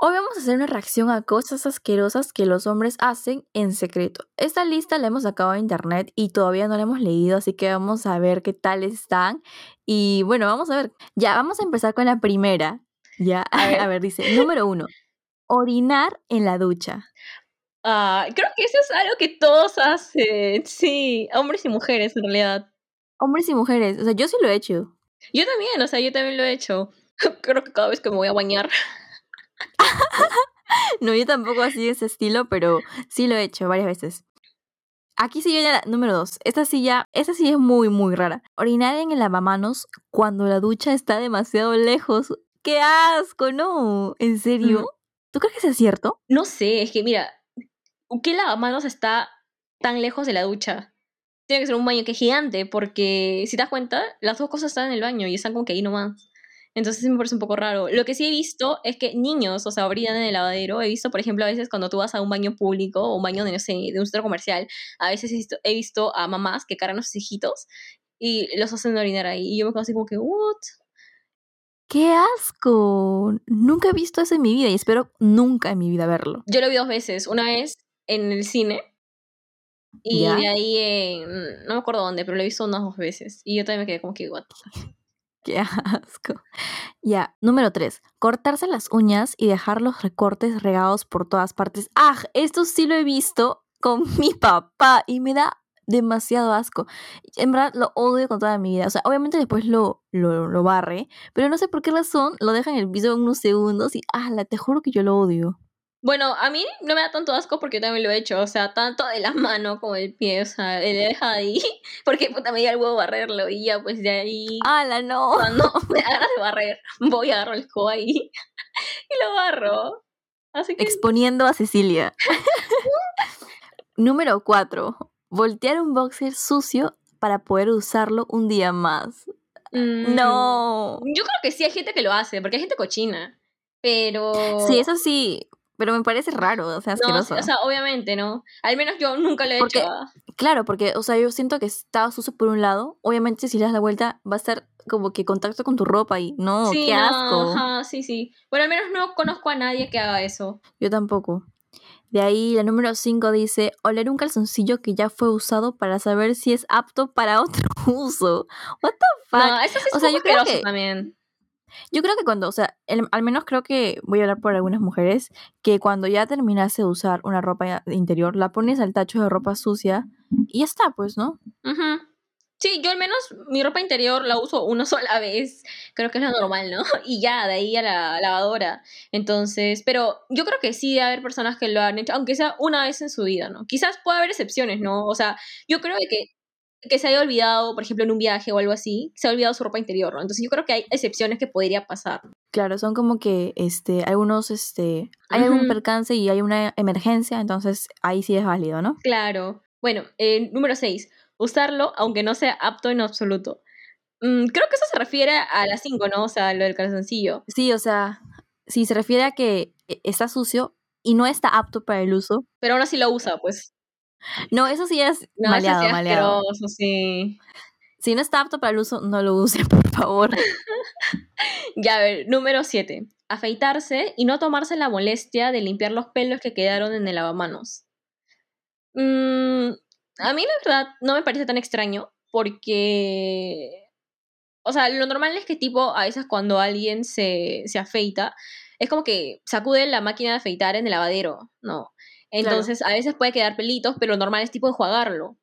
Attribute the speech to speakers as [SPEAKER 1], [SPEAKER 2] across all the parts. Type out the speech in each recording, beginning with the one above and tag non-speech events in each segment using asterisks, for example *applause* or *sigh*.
[SPEAKER 1] Hoy vamos a hacer una reacción a cosas asquerosas que los hombres hacen en secreto. Esta lista la hemos sacado de internet y todavía no la hemos leído, así que vamos a ver qué tal están. Y bueno, vamos a ver. Ya, vamos a empezar con la primera. Ya,
[SPEAKER 2] A ver. *laughs*
[SPEAKER 1] a ver, dice, número uno, orinar en la ducha.
[SPEAKER 2] Ah, creo que eso es algo que todos hacen. Sí, hombres y mujeres en realidad.
[SPEAKER 1] Hombres y mujeres, o sea, yo sí lo he hecho.
[SPEAKER 2] Yo también, o sea, yo también lo he hecho. *laughs* Creo que cada vez que me voy a bañar. *laughs*
[SPEAKER 1] No, yo tampoco así de ese estilo, pero sí lo he hecho varias veces. Aquí sigue la número dos. Esta sí ya, esta sí es muy, muy rara. Orinar en el lavamanos cuando la ducha está demasiado lejos. ¡Qué asco! No, ¿en serio?
[SPEAKER 2] Mm.
[SPEAKER 1] ¿Tú crees que sea cierto?
[SPEAKER 2] No sé, es que mira, ¿qué lavamanos está tan lejos de la ducha? Tiene que ser un baño que es gigante, porque si te das cuenta, las dos cosas están en el baño y están como que ahí nomás. Entonces me parece un poco raro. Lo que sí he visto es que niños, o sea, orinan en el lavadero. He visto, por ejemplo, a veces cuando tú vas a un baño público o un baño de, no sé, de un centro comercial, a veces he visto, he visto a mamás que cargan a sus hijitos y los hacen orinar ahí. Y yo me quedo así como que, ¿what?
[SPEAKER 1] ¡Qué asco! Nunca he visto eso en mi vida y espero nunca en mi vida verlo.
[SPEAKER 2] Yo lo vi dos veces. Una vez en el cine y
[SPEAKER 1] ¿Ya?
[SPEAKER 2] de ahí en... No me acuerdo dónde, pero lo he visto unas dos veces. Y yo también me quedé como que, ¿what?
[SPEAKER 1] ¡Qué asco! Ya, número 3. Cortarse las uñas y dejar los recortes regados por todas partes. ¡Ah! Esto sí lo he visto con *laughs* mi papá y me da demasiado asco. En verdad lo odio con toda mi vida. O sea, obviamente después lo, lo, lo barre, pero no sé por qué razón lo deja en el piso unos segundos y ¡ah! Te juro que yo lo odio.
[SPEAKER 2] Bueno, a mí no me da tanto asco porque yo también lo he hecho. O sea, tanto de la *laughs* mano como del pie. O sea, le deja ahí. *laughs* Porque puta me da el huevo barrerlo. Y ya, pues de ahí.
[SPEAKER 1] ¡Hala, no!
[SPEAKER 2] Cuando *laughs* me da ganas de barrer, voy a agarrar el escoba ahí. Y lo barro. Así que.
[SPEAKER 1] Exponiendo a Cecilia. Número 4. Voltear un boxer sucio para poder usarlo un día más.
[SPEAKER 2] mm,
[SPEAKER 1] No.
[SPEAKER 2] Yo creo que sí hay gente que lo hace, porque hay gente cochina. Pero.
[SPEAKER 1] Sí, eso sí, pero me parece raro, o sea,
[SPEAKER 2] No,
[SPEAKER 1] asqueroso.
[SPEAKER 2] o sea, obviamente, ¿no? Al menos yo nunca lo he
[SPEAKER 1] Porque-
[SPEAKER 2] hecho. ah.
[SPEAKER 1] claro, porque, o sea, yo siento que está sucio por un lado, obviamente si le das la vuelta va a estar como que contacto con tu ropa y no,
[SPEAKER 2] sí,
[SPEAKER 1] qué
[SPEAKER 2] no,
[SPEAKER 1] asco.
[SPEAKER 2] ajá, sí, sí. Bueno, al menos no conozco a nadie que haga eso.
[SPEAKER 1] Yo tampoco. De ahí la número 5 dice, oler un calzoncillo que ya fue usado para saber si es apto para otro *laughs* uso. What the fuck?
[SPEAKER 2] No, eso sí es
[SPEAKER 1] O sea, yo creo que-
[SPEAKER 2] también.
[SPEAKER 1] Yo creo que cuando, o sea, el- al menos creo que voy a hablar por algunas mujeres, que cuando ya terminaste de usar una ropa interior, la pones al tacho de ropa sucia y ya está, pues, ¿no?
[SPEAKER 2] Sí, yo al menos mi ropa interior la uso una *laughs* sola vez, creo que es lo normal, ¿no? *laughs* Y ya, de ahí a la lavadora. Entonces, pero yo creo que sí debe haber personas que lo han hecho, aunque sea una vez en su vida, ¿no? Quizás pueda haber excepciones, ¿no? O sea, yo creo que, que se haya olvidado, por ejemplo, en un viaje o algo así, se ha olvidado su ropa interior, ¿no? Entonces yo creo que hay excepciones que podría pasar.
[SPEAKER 1] Claro, son como que, este, algunos, este, hay algún
[SPEAKER 2] Ujú.
[SPEAKER 1] percance y hay una emergencia, entonces ahí sí es válido, ¿no?
[SPEAKER 2] Claro. Bueno, eh, número 6. Usarlo aunque no sea apto en absoluto. Mm, creo que eso se refiere a las 5, ¿no? O sea, lo del calzoncillo.
[SPEAKER 1] Sí, o sea, si se refiere a que eh, está sucio y no está apto para el uso,
[SPEAKER 2] Pero aún así lo usa, pues.
[SPEAKER 1] No, eso sí es
[SPEAKER 2] No, eso
[SPEAKER 1] maleado,
[SPEAKER 2] sí es
[SPEAKER 1] maleado.
[SPEAKER 2] asqueroso, sí.
[SPEAKER 1] Si no está apto para el uso, no lo use, *laughs* por favor. *laughs*
[SPEAKER 2] Ya, a ver, número 7. Afeitarse y no tomarse la molestia de limpiar los pelos que quedaron en el lavamanos. Mm, a mí la verdad no me parece tan extraño porque... O sea, lo normal es que tipo a veces cuando alguien se, se afeita, es como que sacude la máquina de afeitar en el lavadero, ¿no? Entonces a veces puede quedar pelitos, pero lo normal es tipo enjuagarlo.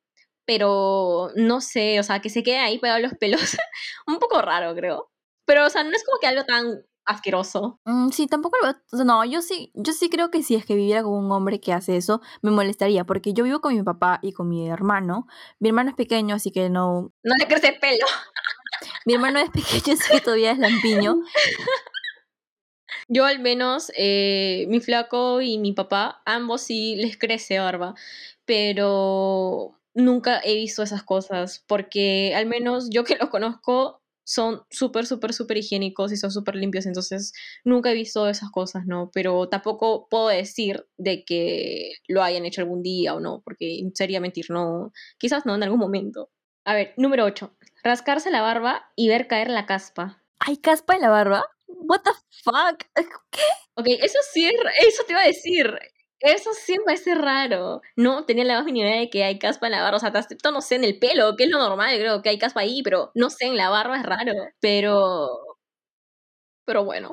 [SPEAKER 2] Pero no sé, o sea, que se quede ahí pegado los pelos, *laughs* un poco raro creo. Pero, o sea, no es como que algo tan asqueroso.
[SPEAKER 1] Mm, sí, tampoco lo No, yo sí, yo sí creo que si es que viviera con un hombre que hace eso, me molestaría, porque yo vivo con mi papá y con mi hermano. Mi hermano es pequeño, así que no.
[SPEAKER 2] No le crece el pelo.
[SPEAKER 1] Mi hermano es pequeño, así que todavía es lampiño. *laughs*
[SPEAKER 2] Yo al menos, eh, mi flaco y mi papá, ambos sí les crece barba, pero nunca he visto esas cosas, porque al menos yo que los conozco son súper, súper, súper higiénicos y son súper limpios, entonces nunca he visto esas cosas, ¿no? Pero tampoco puedo decir de que lo hayan hecho algún día o no, porque sería mentir, no, quizás no en algún momento. A ver, número 8. Rascarse la barba y ver caer la caspa.
[SPEAKER 1] ¿Hay caspa en la barba? What the fuck? ¿Qué? *laughs*
[SPEAKER 2] Ok, eso sí, eso te iba a decir. Eso sí me parece raro. No tenía la más mínima idea de que hay caspa en la barba. O sea, esto no sé, en el pelo, que es lo normal, creo que hay caspa ahí, pero no sé, en la barba es raro. Pero. Pero bueno.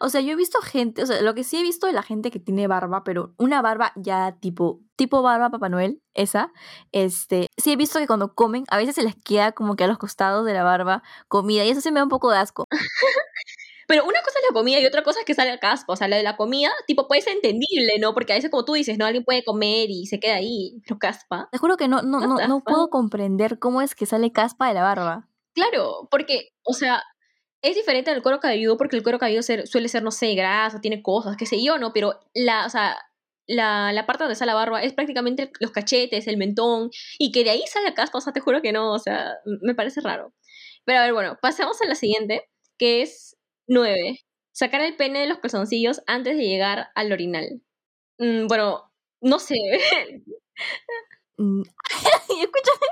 [SPEAKER 1] O sea, yo he visto gente, o sea, lo que sí he visto de la gente que tiene barba, pero una barba ya tipo, tipo barba Papá Noel, esa, este, sí he visto que cuando comen, a veces se les queda como que a los costados de la barba comida, y eso sí me da un poco de asco. *laughs*
[SPEAKER 2] Pero una cosa es la comida y otra cosa es que sale caspa. O sea, la de la comida, tipo, puede ser entendible, ¿no? Porque a veces, como tú dices, ¿no? Alguien puede comer y se queda ahí, pero caspa.
[SPEAKER 1] Te juro que no, no, no, no puedo comprender cómo es que sale caspa de la barba.
[SPEAKER 2] Claro, porque, o sea, es diferente del cuero cabelludo porque el cuero cabelludo suele ser, no sé, grasa, tiene cosas, qué sé yo, ¿no? Pero la, o sea, la, la, parte donde está la barba es prácticamente los cachetes, el mentón, y que de ahí sale caspa, o sea, te juro que no, o sea, me parece raro. Pero a ver, bueno, pasemos a la siguiente, que es 9. Sacar el pene de los calzoncillos antes de llegar al orinal. Mm, bueno, no sé. *laughs* *laughs*
[SPEAKER 1] Mm, *laughs* escúchame.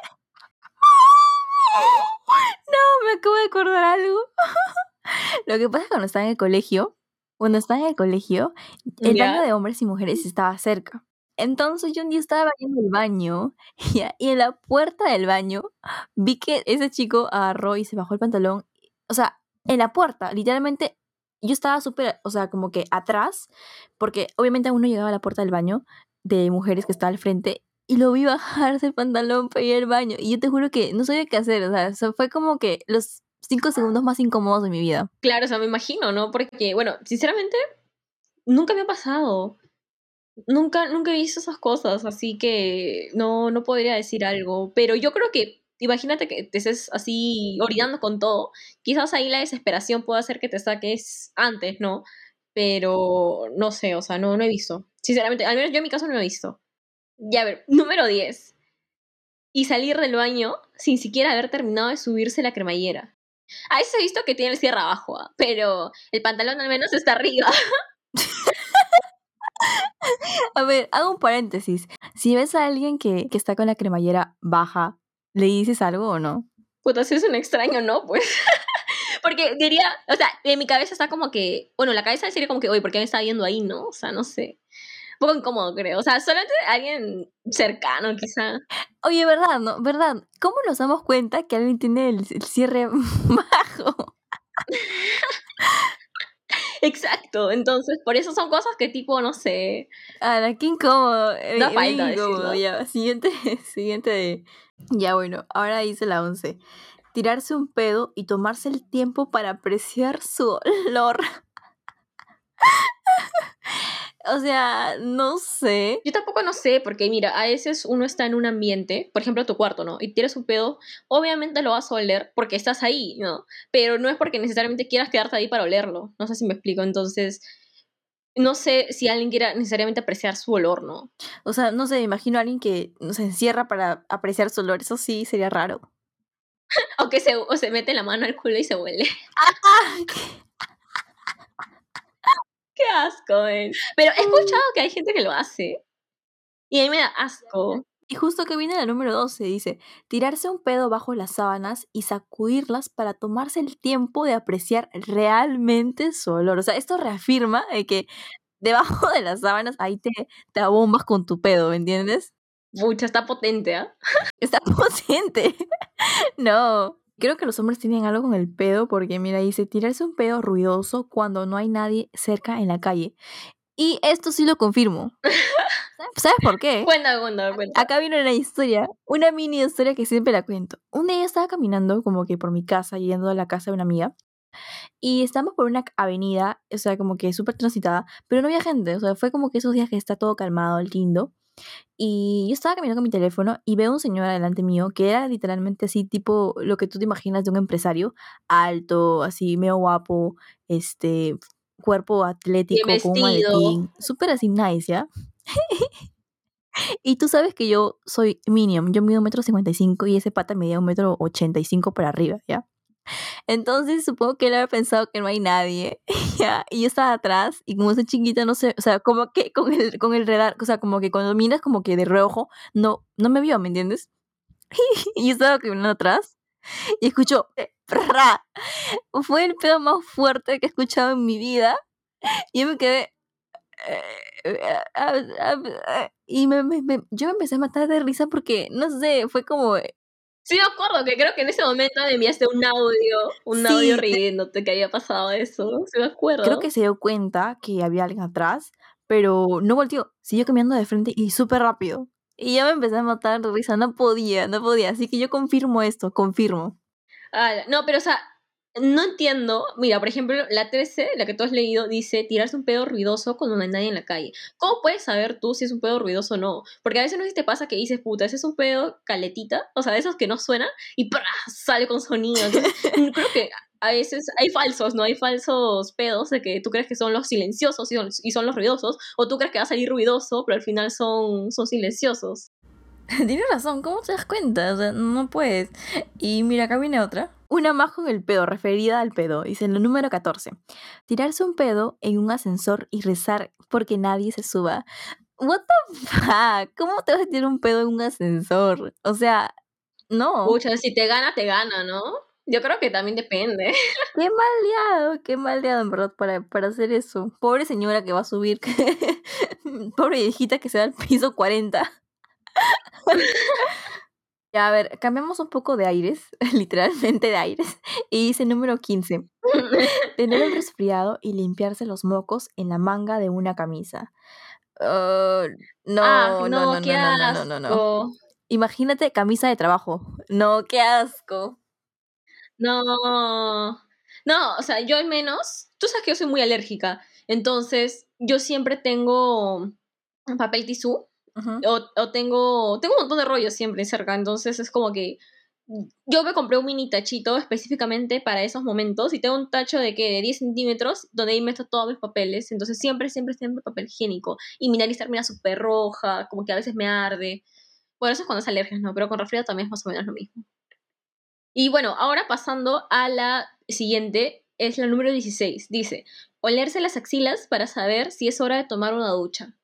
[SPEAKER 1] No, me acabo de acordar algo. *laughs* Lo que pasa es que cuando estaba en el colegio, cuando estaba en el colegio, el baño de hombres y mujeres estaba cerca. Entonces yo un día estaba en el baño *laughs* y en la puerta del baño vi que ese chico agarró y se bajó el pantalón. O sea, en la puerta, literalmente, yo estaba súper, o sea, como que atrás, porque obviamente aún no llegaba a la puerta del baño de mujeres que estaba al frente, y lo vi bajarse el pantalón para ir al baño, y yo te juro que no sabía qué hacer, o sea, eso fue como que los cinco segundos más incómodos de mi vida.
[SPEAKER 2] Claro, o sea, me imagino, ¿no? Porque, bueno, sinceramente, nunca me ha pasado. Nunca, nunca he visto esas cosas, así que no, no podría decir algo. Pero yo creo que imagínate que te estés así orinando con todo, quizás ahí la desesperación puede hacer que te saques antes, ¿no? Pero no sé, o sea, no, no he visto. Sinceramente, al menos yo en mi caso no he visto. Ya a ver, número 10. Y salir del baño sin siquiera haber terminado de subirse la cremallera. A veces he visto que tiene el cierre abajo, ¿ah? pero el pantalón al menos está arriba. *laughs*
[SPEAKER 1] a ver, hago un paréntesis. Si ves a alguien que, que está con la cremallera baja, ¿Le dices algo o no?
[SPEAKER 2] Puta, si es un extraño, ¿no? Pues. *laughs* Porque diría, o sea, en mi cabeza está como que, bueno, la cabeza sería como que, oye, ¿por qué me está viendo ahí, no? O sea, no sé. Poco incómodo, creo. O sea, solamente alguien cercano, quizá.
[SPEAKER 1] Oye, ¿verdad? ¿No? ¿Verdad? ¿Cómo nos damos cuenta que alguien tiene el, cierre *laughs* bajo?
[SPEAKER 2] Exacto, entonces por eso son cosas que tipo, no sé.
[SPEAKER 1] Ah, qué incómodo. Da falta incómodo, ya. Siguiente, *laughs* siguiente de ya bueno, ahora dice la 11. Tirarse un pedo y tomarse el tiempo para apreciar su olor. O sea, no sé.
[SPEAKER 2] Yo tampoco no sé, porque mira, a veces uno está en un ambiente, por ejemplo tu cuarto, ¿no? Y tiras un pedo, obviamente lo vas a oler porque estás ahí, ¿no? Pero no es porque necesariamente quieras quedarte ahí para olerlo. No sé si me explico. Entonces, no sé si alguien quiera necesariamente apreciar su olor, ¿no?
[SPEAKER 1] O sea, no sé, imagino a alguien que se encierra para apreciar su olor, eso sí sería raro. *laughs*
[SPEAKER 2] o que se, o se mete la mano al culo y se huele. *laughs* ¡Qué asco, eh! Pero he escuchado que hay gente que lo hace. Y a mí me da asco.
[SPEAKER 1] Y justo que viene la número 12, dice, tirarse un pedo bajo las sábanas y sacudirlas para tomarse el tiempo de apreciar realmente su olor. O sea, esto reafirma que debajo de las sábanas ahí te, te abombas con tu pedo, ¿me entiendes?
[SPEAKER 2] Mucha, está potente, ¿ah?
[SPEAKER 1] Está *laughs* potente. no. Creo que los hombres tienen algo con el pedo porque, mira, dice, tirarse un pedo ruidoso cuando no hay nadie cerca en la calle. Y esto sí lo confirmo. *laughs* ¿Sabes por qué?
[SPEAKER 2] Cuenta, cuenta, cuenta.
[SPEAKER 1] Acá viene una historia, una mini historia que siempre la cuento. Un día estaba caminando como que por mi casa, yendo a la casa de una amiga. Y estamos por una avenida, o sea, como que súper transitada, pero no había gente, o sea, fue como que esos días que está todo calmado, lindo. Y yo estaba caminando con mi teléfono y veo un señor adelante mío que era literalmente así, tipo lo que tú te imaginas de un empresario, alto, así, medio guapo, este, cuerpo atlético, con un maletín, súper así nice, ¿ya? *laughs* y tú sabes que yo soy minium, yo mido un metro cincuenta y ese pata medía un metro ochenta y cinco para arriba, ¿ya? Entonces supongo que él había pensado que no hay nadie. *laughs* Y yo estaba atrás y como soy chiquita, no sé, o sea, como que con el, con el radar, o sea, como que cuando miras como que de reojo, no, no me vio, ¿me entiendes? *laughs* y yo estaba caminando atrás y escucho, ¡Pra! Fue el pedo más fuerte que he escuchado en mi vida. Y yo me quedé. Y me- yo me empecé a matar de risa porque, no sé, fue como.
[SPEAKER 2] Sí, me acuerdo que creo que en ese momento me enviaste un audio, un
[SPEAKER 1] Sí,
[SPEAKER 2] audio
[SPEAKER 1] te-
[SPEAKER 2] riéndote que había pasado eso. Sí, me acuerdo.
[SPEAKER 1] Creo que se dio cuenta que había alguien atrás, pero no volteó. Siguió caminando de frente y súper rápido. Y yo me empecé a matar de risa. No podía, no podía. Así que yo confirmo esto, confirmo.
[SPEAKER 2] Ah, no, pero o sea, no entiendo. Mira, por ejemplo, la 13, la que tú has leído, dice tirarse un pedo ruidoso cuando no hay nadie en la calle. ¿Cómo puedes saber tú si es un pedo ruidoso o no? Porque a veces no sé si te pasa que dices, puta, ese es un pedo caletita, o sea, de esos que no suenan y ¡pra! sale con sonido. Entonces, *laughs* creo que a veces hay falsos, ¿no? Hay falsos pedos de que tú crees que son los silenciosos y son, y son los ruidosos, o tú crees que va a salir ruidoso, pero al final son, son silenciosos. *laughs*
[SPEAKER 1] Tienes razón, ¿cómo te das cuenta? O sea, no puedes. Y mira, acá viene otra. Una más con el pedo, referida al pedo. Dice en el número 14. Tirarse un pedo en un ascensor y rezar porque nadie se suba. What the fuck? ¿Cómo te vas a tirar un pedo en un ascensor? O sea, no.
[SPEAKER 2] Pucha, si te gana, te gana, ¿no? Yo creo que también depende. *laughs*
[SPEAKER 1] Qué maldeado, qué maldeado en verdad para, para hacer eso. Pobre señora que va a subir. *laughs* Pobre viejita que se da al piso 40. *laughs* A ver, cambiamos un poco de aires, *laughs* literalmente de aires. *laughs* Y dice número 15. *laughs* Tener un resfriado y limpiarse los mocos en la manga de una camisa. No,
[SPEAKER 2] ah,
[SPEAKER 1] no, no, no,
[SPEAKER 2] qué
[SPEAKER 1] no, no, no, no, no.
[SPEAKER 2] asco.
[SPEAKER 1] Imagínate camisa de trabajo. No, qué asco.
[SPEAKER 2] No, no, o sea, yo al menos, tú sabes que yo soy muy alérgica, entonces yo siempre tengo papel tisú O tengo, tengo un montón de rollos siempre cerca, entonces es como que yo me compré un mini tachito específicamente para esos momentos y tengo un tacho de que de 10 centímetros donde ahí meto todos mis papeles, entonces siempre, siempre, siempre papel higiénico y mi nariz termina súper roja, como que a veces me arde. Bueno, eso es cuando es alergias, ¿no? Pero con resfriado también es más o menos lo mismo. Y bueno, ahora pasando a la siguiente, es la número 16. Dice, olerse las axilas para saber si es hora de tomar una ducha.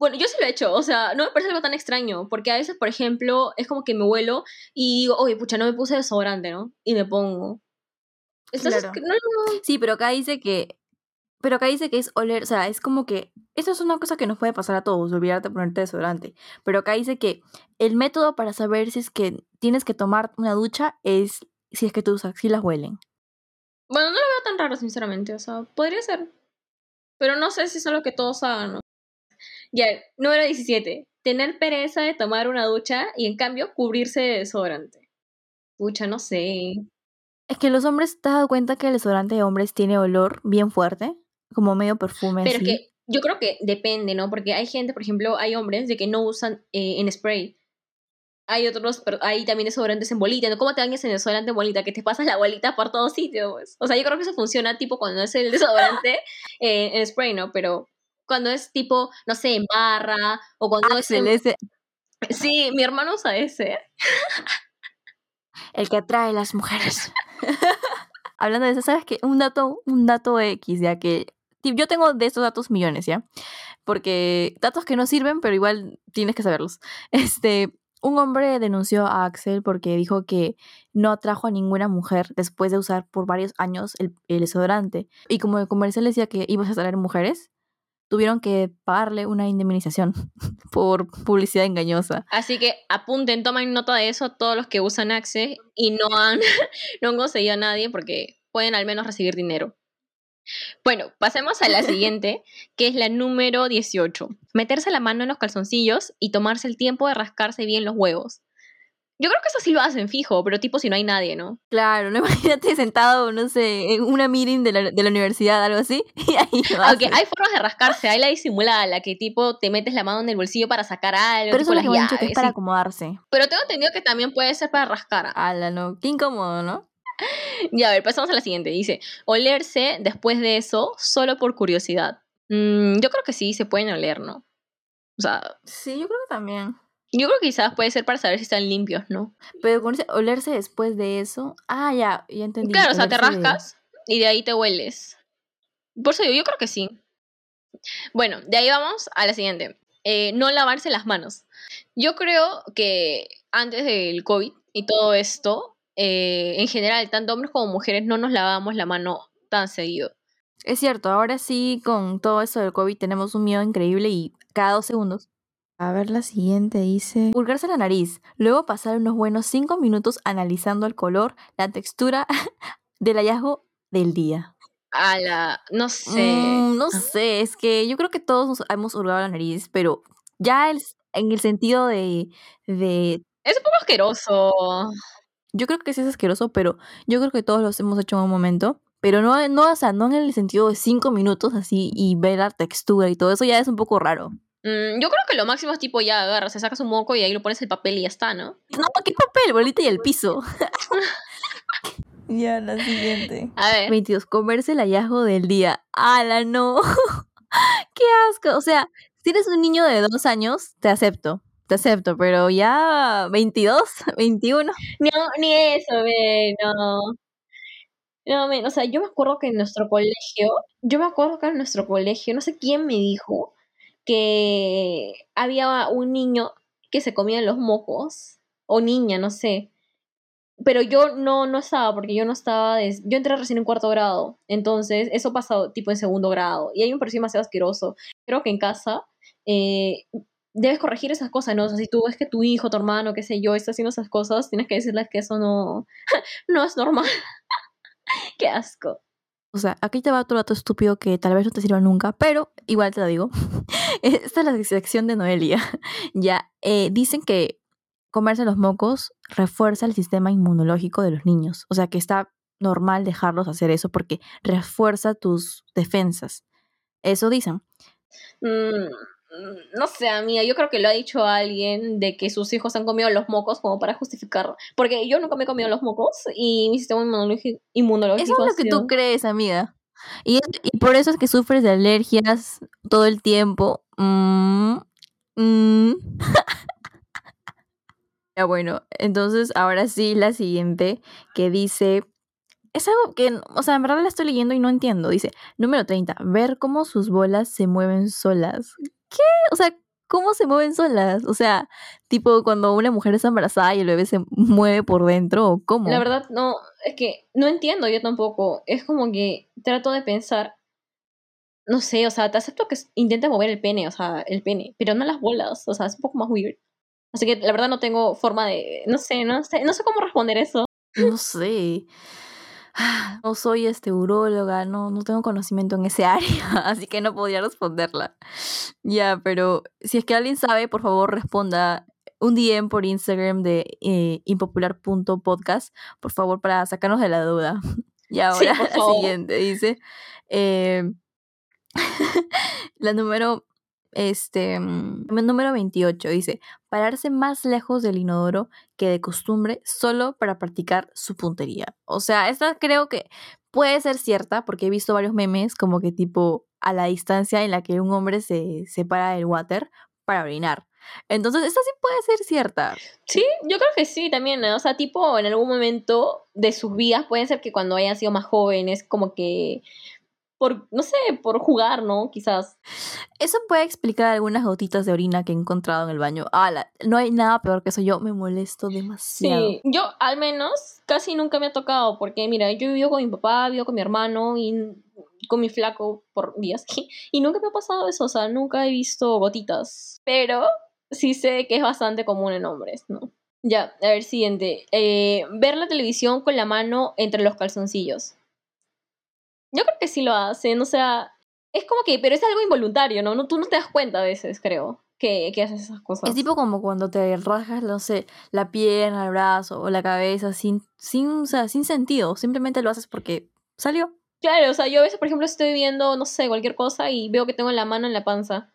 [SPEAKER 2] Bueno, yo sí lo he hecho, o sea, no me parece algo tan extraño, porque a veces, por ejemplo, es como que me huelo y digo, oye, pucha, no me puse desodorante, ¿no? Y me pongo. Entonces,
[SPEAKER 1] Claro.
[SPEAKER 2] no, no,
[SPEAKER 1] Sí, pero acá dice que. Pero acá dice que es oler, o sea, es como que. Eso es una cosa que nos puede pasar a todos, olvidarte de ponerte desodorante. Pero acá dice que el método para saber si es que tienes que tomar una ducha es si es que tus axilas huelen.
[SPEAKER 2] bueno, no lo veo tan raro, sinceramente, o sea, podría ser. Pero no sé si es algo que todos hagan, ¿no? Ya, número 17. Tener pereza de tomar una ducha y en cambio cubrirse de desodorante. Pucha, no sé.
[SPEAKER 1] Es que los hombres, ¿te has dado cuenta que el desodorante de hombres tiene olor bien fuerte? Como medio perfume.
[SPEAKER 2] Pero es
[SPEAKER 1] así.
[SPEAKER 2] que yo creo que depende, ¿no? Porque hay gente, por ejemplo, hay hombres de que no usan eh, en spray. Hay otros, pero hay también desodorantes en bolita. ¿no? ¿Cómo te bañas en desodorante en bolita? Que te pasas la bolita por todos sitios. pues. O sea, yo creo que eso funciona tipo cuando es el desodorante *laughs* eh, en spray, ¿no? Pero cuando es tipo, no sé, en barra o cuando es.
[SPEAKER 1] Axel, ese-
[SPEAKER 2] Sí, mi hermano usa ese.
[SPEAKER 1] el que atrae a las mujeres. *laughs* Hablando de eso, ¿sabes qué? Un dato, un dato X, ya que yo tengo de estos datos millones, ¿ya? Porque datos que no sirven, pero igual tienes que saberlos. *laughs* Este, un hombre denunció a Axel porque dijo que no atrajo a ninguna mujer después de usar por varios años el, el desodorante. Y como el comercial decía que ibas a atraer mujeres, tuvieron que pagarle una indemnización *laughs* por publicidad engañosa.
[SPEAKER 2] Así que apunten, tomen nota de eso todos los que usan Axe y no han, *laughs* no han conseguido a nadie porque pueden al menos recibir dinero. Bueno, pasemos a la *laughs* siguiente, que es la número 18. Meterse la mano en los calzoncillos y tomarse el tiempo de rascarse bien los huevos. Yo creo que eso sí lo hacen fijo, pero tipo si no hay nadie, ¿no?
[SPEAKER 1] Claro, no *laughs* imagínate sentado, no sé, en una meeting de la, de la universidad, algo así, *laughs* y ahí lo
[SPEAKER 2] Aunque
[SPEAKER 1] haces.
[SPEAKER 2] hay formas de rascarse, hay la disimulada, la que tipo te metes la mano en el bolsillo para sacar algo,
[SPEAKER 1] Pero eso
[SPEAKER 2] tipo las
[SPEAKER 1] dicho que es
[SPEAKER 2] llaves,
[SPEAKER 1] para acomodarse.
[SPEAKER 2] Pero tengo entendido que también puede ser para rascar.
[SPEAKER 1] Ala, no, qué incómodo, ¿no? *laughs*
[SPEAKER 2] Ya, a ver, pasamos a la siguiente. Dice, olerse después de eso solo por curiosidad. Mm, yo creo que sí, se pueden oler, ¿no? O sea,
[SPEAKER 1] Sí, yo creo que también.
[SPEAKER 2] Yo creo que quizás puede ser para saber si están limpios, ¿no?
[SPEAKER 1] Pero con ese- olerse después de eso, ah, ya, ya entendí.
[SPEAKER 2] Claro, o sea, te
[SPEAKER 1] de-
[SPEAKER 2] rascas y de ahí te hueles. Por eso digo, yo creo que sí. Bueno, de ahí vamos a la siguiente. Eh, no lavarse las manos. Yo creo que antes del COVID y todo esto, eh, en general, tanto hombres como mujeres, no nos lavamos la mano tan seguido.
[SPEAKER 1] Es cierto, ahora sí, con todo eso del COVID tenemos un miedo increíble y cada dos segundos. A ver, la siguiente dice... Pulgarse la nariz, luego pasar unos buenos cinco minutos analizando el color, la textura *laughs* del hallazgo del día.
[SPEAKER 2] A la... no sé.
[SPEAKER 1] Mm, no sé, es que yo creo que todos nos hemos hurgado la nariz, pero ya el- en el sentido de, de...
[SPEAKER 2] Es un poco asqueroso.
[SPEAKER 1] Yo creo que sí es asqueroso, pero yo creo que todos los hemos hecho en un momento. Pero no, no, o sea, no en el sentido de cinco minutos así y ver la textura y todo eso ya es un poco raro.
[SPEAKER 2] Mm, yo creo que lo máximo es tipo ya agarras, se sacas un moco y ahí lo pones el papel y ya está, ¿no?
[SPEAKER 1] No, ¿qué papel? Bolita y el piso. *laughs* ya, la siguiente.
[SPEAKER 2] A ver.
[SPEAKER 1] 22. Comerse el hallazgo del día. ¡Hala, no! *laughs* ¡Qué asco! O sea, si eres un niño de dos años, te acepto. Te acepto, pero ya 22, 21. *laughs*
[SPEAKER 2] No, ni eso, ve, no. No, men, o sea, yo me acuerdo que en nuestro colegio, yo me acuerdo que en nuestro colegio, no sé quién me dijo que había un niño que se comía los mocos, o niña, no sé. Pero yo no, no estaba, porque yo no estaba, des- yo entré recién en cuarto grado, entonces eso pasó tipo en segundo grado, y ahí me pareció demasiado asqueroso. Creo que en casa eh, debes corregir esas cosas, ¿no? O sea, si tú ves que tu hijo, tu hermano, qué sé yo, está haciendo esas cosas, tienes que decirles que eso no, *laughs* no es normal. *laughs* Qué asco.
[SPEAKER 1] O sea, aquí te va otro dato estúpido que tal vez no te sirva nunca, pero igual te lo digo. *laughs* Esta es la sección de Noelia. *laughs* ya, eh, dicen que comerse los mocos refuerza el sistema inmunológico de los niños. O sea, que está normal dejarlos hacer eso porque refuerza tus defensas. Eso dicen.
[SPEAKER 2] Mm, no sé, amiga, yo creo que lo ha dicho alguien de que sus hijos han comido los mocos como para justificar. Porque yo nunca me he comido los mocos y mi sistema inmunológico, inmunológico
[SPEAKER 1] Eso es lo que
[SPEAKER 2] sido-
[SPEAKER 1] tú crees, amiga. Y, es- y por eso es que sufres de alergias todo el tiempo. Mm, mm. *laughs* ya bueno, entonces ahora sí la siguiente que dice... Es algo que, o sea, en verdad la estoy leyendo y no entiendo. Dice, número 30, ver cómo sus bolas se mueven solas. ¿Qué? O sea, ¿cómo se mueven solas? O sea, tipo cuando una mujer está embarazada y el bebé se mueve por dentro, ¿o cómo?
[SPEAKER 2] La verdad, no, es que no entiendo yo tampoco. Es como que trato de pensar. No sé, o sea, te acepto que intenta mover el pene, o sea, el pene, pero no las bolas, o sea, es un poco más weird. Así que la verdad no tengo forma de, no sé, no sé, no sé cómo responder eso.
[SPEAKER 1] No sé. *gasps* No soy este uróloga, no, no tengo conocimiento en ese *laughs* área, así que no podía responderla. Ya, pero si es que alguien sabe, por favor responda un DM por Instagram de eh, impopular.podcast, por favor, para sacarnos de la duda. *laughs* Y ahora
[SPEAKER 2] por *laughs*
[SPEAKER 1] la siguiente dice, eh, la número, este, mm, número 28 dice, pararse más lejos del inodoro que de costumbre solo para practicar su puntería. O sea, esta creo que puede ser cierta porque he visto varios memes como que tipo a la distancia en la que un hombre se separa del water para orinar. Entonces, esta sí puede ser cierta.
[SPEAKER 2] Sí, yo creo que sí, también, ¿no? o sea, tipo, en algún momento de sus vidas, puede ser que cuando hayan sido más jóvenes, como que, por, no sé, por jugar, ¿no? Quizás.
[SPEAKER 1] Eso puede explicar algunas gotitas de orina que he encontrado en el baño. Ala, no hay nada peor que eso. Yo me molesto demasiado.
[SPEAKER 2] Sí, yo al menos casi nunca me ha tocado, porque mira, yo vivo con mi papá, vivo con mi hermano y con mi flaco por días, *laughs* y nunca me ha pasado eso, o sea, nunca he visto gotitas, pero sí sé que es bastante común en hombres, ¿no? Ya, a ver, siguiente. Eh, ver la televisión con la mano entre los calzoncillos. Yo creo que sí lo hacen, o sea, es como que, pero es algo involuntario, ¿no? no tú no te das cuenta a veces, creo, que, que haces esas cosas.
[SPEAKER 1] Es tipo como cuando te rasgas, no sé, la pierna, el brazo o la cabeza sin, sin, o sea, sin sentido. Simplemente lo haces porque salió.
[SPEAKER 2] Claro, o sea, yo a veces, por ejemplo, estoy viendo, no sé, cualquier cosa y veo que tengo la mano en la panza.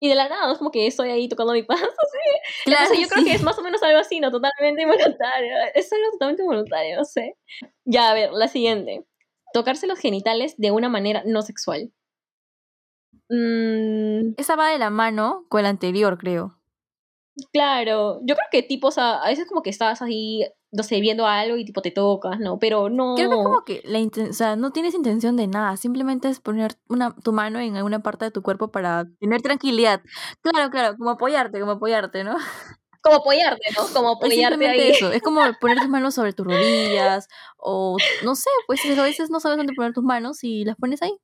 [SPEAKER 2] Y de la nada, es como que estoy ahí tocando mi *laughs* panza, así. Entonces yo creo que es más o menos algo así, ¿no? Totalmente involuntario. Es algo totalmente involuntario, no sé. Ya, a ver, la siguiente. Tocarse los genitales de una manera no sexual. Mm,
[SPEAKER 1] Esa va de la mano con la anterior, creo.
[SPEAKER 2] claro, yo creo que tipo, o sea, a veces como que estás ahí, no sé, viendo algo y tipo te tocas, ¿no? Pero no...
[SPEAKER 1] Creo que es como que la o sea, no tienes intención de nada, simplemente es poner una, tu mano en alguna parte de tu cuerpo para tener tranquilidad. Claro, claro, como apoyarte, como apoyarte, ¿no? *laughs*
[SPEAKER 2] como apoyarte, ¿no? Como apoyarte ahí.
[SPEAKER 1] eso. Es como poner tus manos sobre tus rodillas o no sé, pues a veces no sabes dónde poner tus manos y las pones ahí.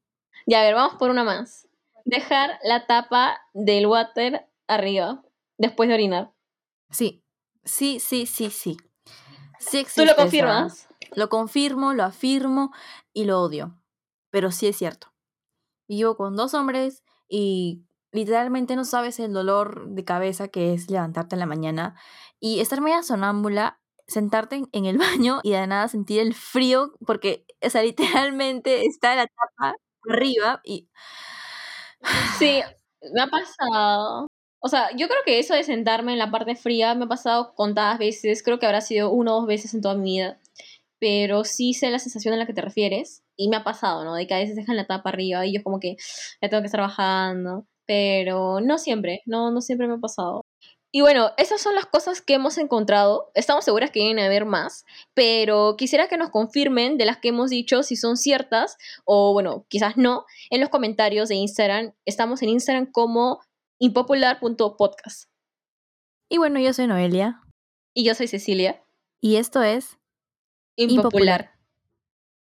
[SPEAKER 2] Ya, a ver, vamos por una más. Dejar la tapa del water arriba después de orinar.
[SPEAKER 1] Sí, sí, sí, sí, sí. Sí
[SPEAKER 2] ¿Tú
[SPEAKER 1] existe
[SPEAKER 2] lo
[SPEAKER 1] esa-
[SPEAKER 2] confirmas?
[SPEAKER 1] Lo confirmo, lo afirmo y lo odio. Pero sí es cierto. Vivo con dos hombres y literalmente no sabes el dolor de cabeza que es levantarte en la mañana y estar media sonámbula, sentarte en- el *laughs* baño y de nada sentir el frío porque, o sea, literalmente está la tapa arriba y
[SPEAKER 2] Sí, *sighs* me ha pasado. O sea, yo creo que eso de sentarme en la parte fría me ha pasado contadas veces. Creo que habrá sido una o dos veces en toda mi vida. Pero sí sé la sensación a la que te refieres. Y me ha pasado, ¿no? De que a veces dejan la tapa arriba y yo como que ya tengo que estar bajando. Pero no siempre, no, no siempre me ha pasado. Y bueno, esas son las cosas que hemos encontrado. Estamos seguras que vienen a haber más, pero quisiera que nos confirmen de las que hemos dicho si son ciertas o bueno, quizás no, en los comentarios de Instagram. Estamos en Instagram como impopular.podcast.
[SPEAKER 1] Y bueno, yo soy Noelia
[SPEAKER 2] Y yo soy Cecilia.
[SPEAKER 1] y esto es
[SPEAKER 2] Impopular.